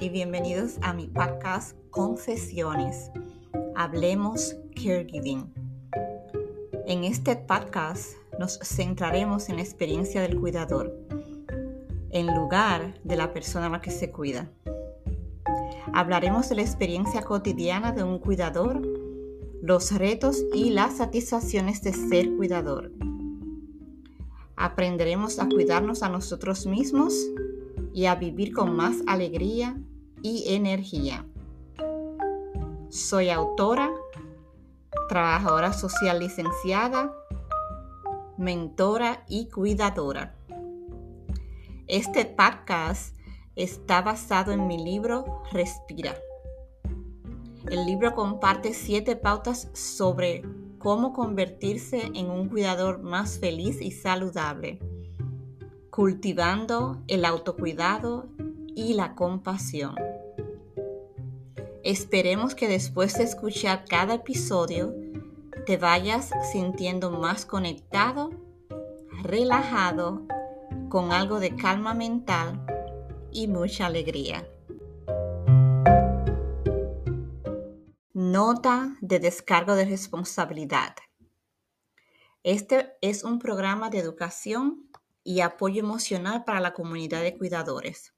y bienvenidos a mi podcast Confesiones. Hablemos Caregiving. En este podcast nos centraremos en la experiencia del cuidador, en lugar de la persona a la que se cuida. Hablaremos de la experiencia cotidiana de un cuidador, los retos y las satisfacciones de ser cuidador. Aprenderemos a cuidarnos a nosotros mismos y a vivir con más alegría y energía. Soy autora, trabajadora social licenciada, mentora y cuidadora. Este podcast está basado en mi libro Respira. El libro comparte siete pautas sobre cómo convertirse en un cuidador más feliz y saludable cultivando el autocuidado y la compasión. Esperemos que después de escuchar cada episodio te vayas sintiendo más conectado, relajado, con algo de calma mental y mucha alegría. Nota de descargo de responsabilidad. Este es un programa de educación y apoyo emocional para la comunidad de cuidadores.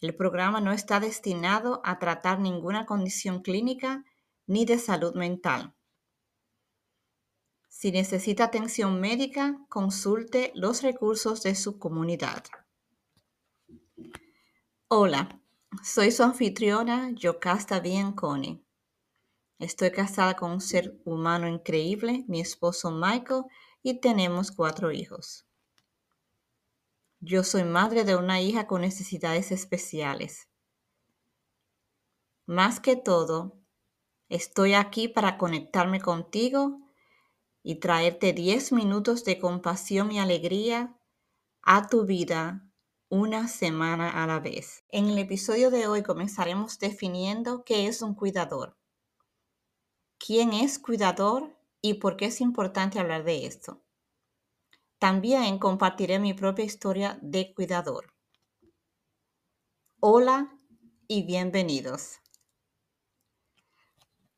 El programa no está destinado a tratar ninguna condición clínica ni de salud mental. Si necesita atención médica, consulte los recursos de su comunidad. Hola, soy su anfitriona Yocasta Bianconi. Estoy casada con un ser humano increíble, mi esposo Michael, y tenemos cuatro hijos. Yo soy madre de una hija con necesidades especiales. Más que todo, estoy aquí para conectarme contigo y traerte 10 minutos de compasión y alegría a tu vida una semana a la vez. En el episodio de hoy comenzaremos definiendo qué es un cuidador, quién es cuidador y por qué es importante hablar de esto. También compartiré mi propia historia de cuidador. Hola y bienvenidos.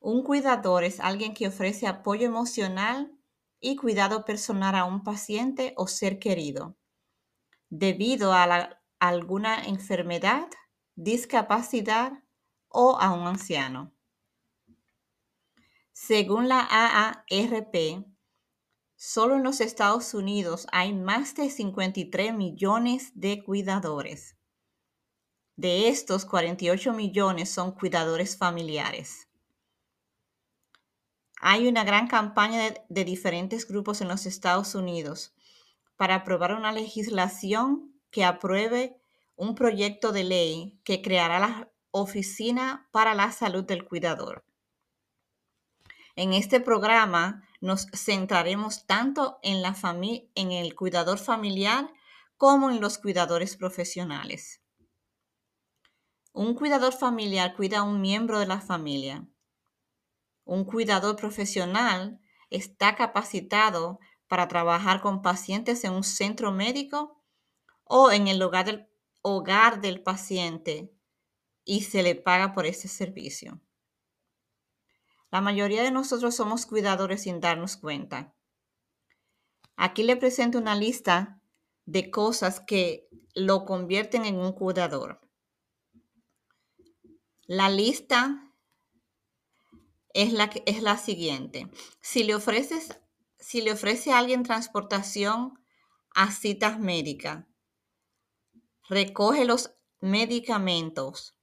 Un cuidador es alguien que ofrece apoyo emocional y cuidado personal a un paciente o ser querido debido a, alguna enfermedad, discapacidad o a un anciano. Según la AARP, Solo en los Estados Unidos hay más de 53 millones de cuidadores. De estos, 48 millones son cuidadores familiares. Hay una gran campaña de, diferentes grupos en los Estados Unidos para aprobar una legislación que apruebe un proyecto de ley que creará la Oficina para la Salud del Cuidador. En este programa nos centraremos tanto en, la en el cuidador familiar como en los cuidadores profesionales. Un cuidador familiar cuida a un miembro de la familia. Un cuidador profesional está capacitado para trabajar con pacientes en un centro médico o en el hogar del, hogar del paciente y se le paga por ese servicio. La mayoría de nosotros somos cuidadores sin darnos cuenta. Aquí le presento una lista de cosas que lo convierten en un cuidador. La lista es la, siguiente. Si le, si le ofrece a alguien transportación a citas médicas, recoge los medicamentos,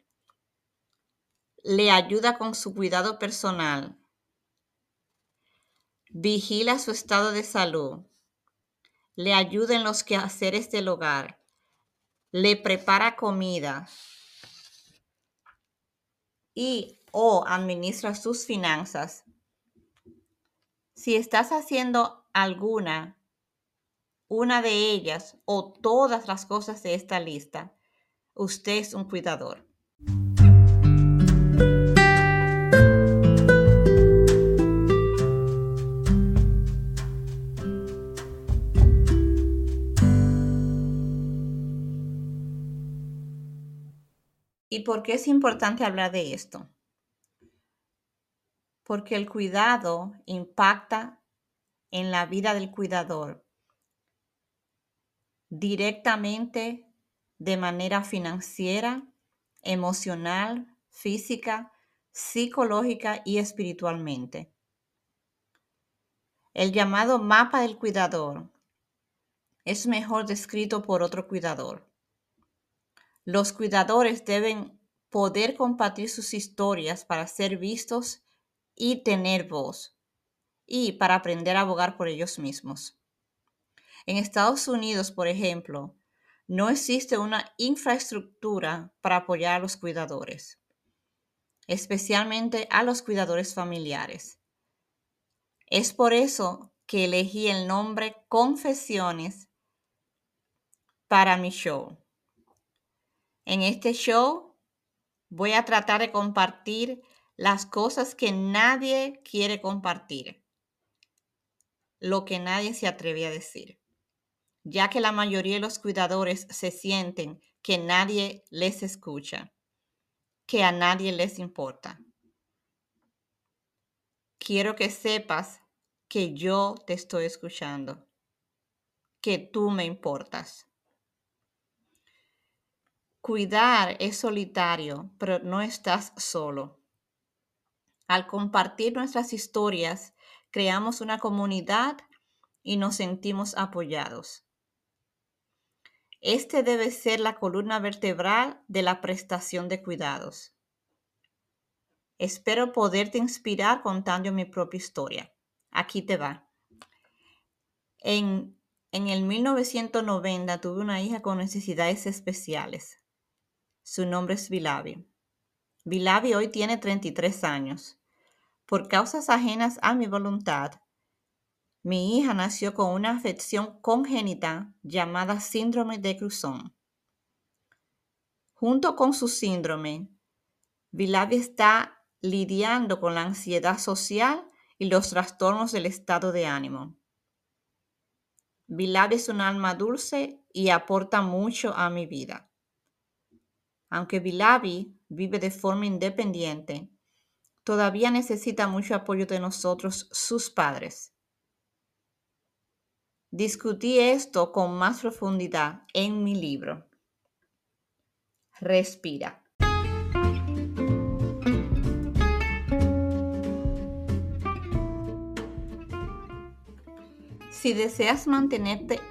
le ayuda con su cuidado personal, vigila su estado de salud, le ayuda en los quehaceres del hogar, le prepara comida y o administra sus finanzas. Si estás haciendo alguna, una de ellas o todas las cosas de esta lista, usted es un cuidador. Por qué es importante hablar de esto? Porque el cuidado impacta en la vida del cuidador directamente de manera financiera, emocional, física, psicológica y espiritualmente. El llamado mapa del cuidador es mejor descrito por otro cuidador. Los cuidadores deben poder compartir sus historias para ser vistos y tener voz, y para aprender a abogar por ellos mismos. En Estados Unidos, por ejemplo, no existe una infraestructura para apoyar a los cuidadores, especialmente a los cuidadores familiares. Es por eso que elegí el nombre Confesiones para mi show. En este show voy a tratar de compartir las cosas que nadie quiere compartir, lo que nadie se atreve a decir, ya que la mayoría de los cuidadores se sienten que nadie les escucha, que a nadie les importa. Quiero que sepas que yo te estoy escuchando, que tú me importas. Cuidar es solitario, pero no estás solo. Al compartir nuestras historias, creamos una comunidad y nos sentimos apoyados. Este debe ser la columna vertebral de la prestación de cuidados. Espero poderte inspirar contando mi propia historia. Aquí te va. En, en el 1990 tuve una hija con necesidades especiales. Su nombre es Vilavi. Vilavi hoy tiene 33 años. Por causas ajenas a mi voluntad, mi hija nació con una afección congénita llamada síndrome de Cruzón. Junto con su síndrome, Vilavi está lidiando con la ansiedad social y los trastornos del estado de ánimo. Vilavi es un alma dulce y aporta mucho a mi vida. Aunque Vilavi vive de forma independiente, todavía necesita mucho apoyo de nosotros, sus padres. Discutí esto con más profundidad en mi libro. Respira. Si deseas mantenerte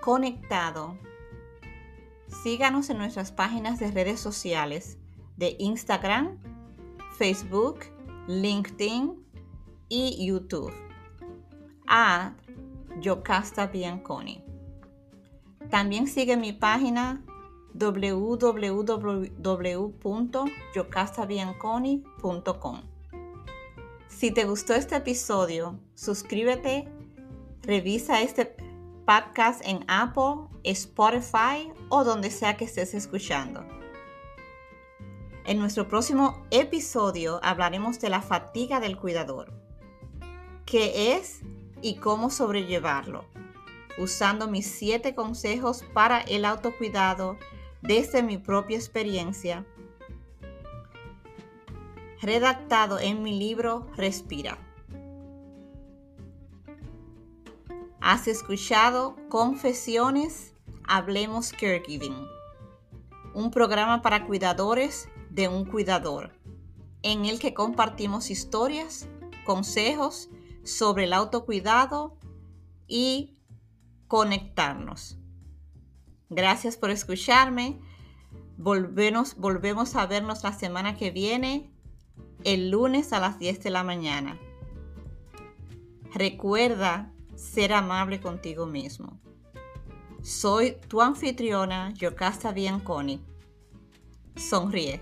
conectado, síganos en nuestras páginas de redes sociales de Instagram, Facebook, LinkedIn y YouTube. A Yocasta Bianconi. También sigue mi página www.yocastabianconi.com. Si te gustó este episodio, suscríbete Revisa este podcast en Apple, Spotify o donde sea que estés escuchando. En nuestro próximo episodio hablaremos de la fatiga del cuidador, qué es y cómo sobrellevarlo, usando mis siete consejos para el autocuidado desde mi propia experiencia, redactado en mi libro Respira. Has escuchado Confesiones, Hablemos Caregiving, un programa para cuidadores de un cuidador, en el que compartimos historias, consejos sobre el autocuidado y conectarnos. Gracias por escucharme. Volvemos, volvemos a vernos la semana que viene, el lunes a las 10 de la mañana. Recuerda ser amable contigo mismo. Soy tu anfitriona, Yocasta Bianconi. Sonríe.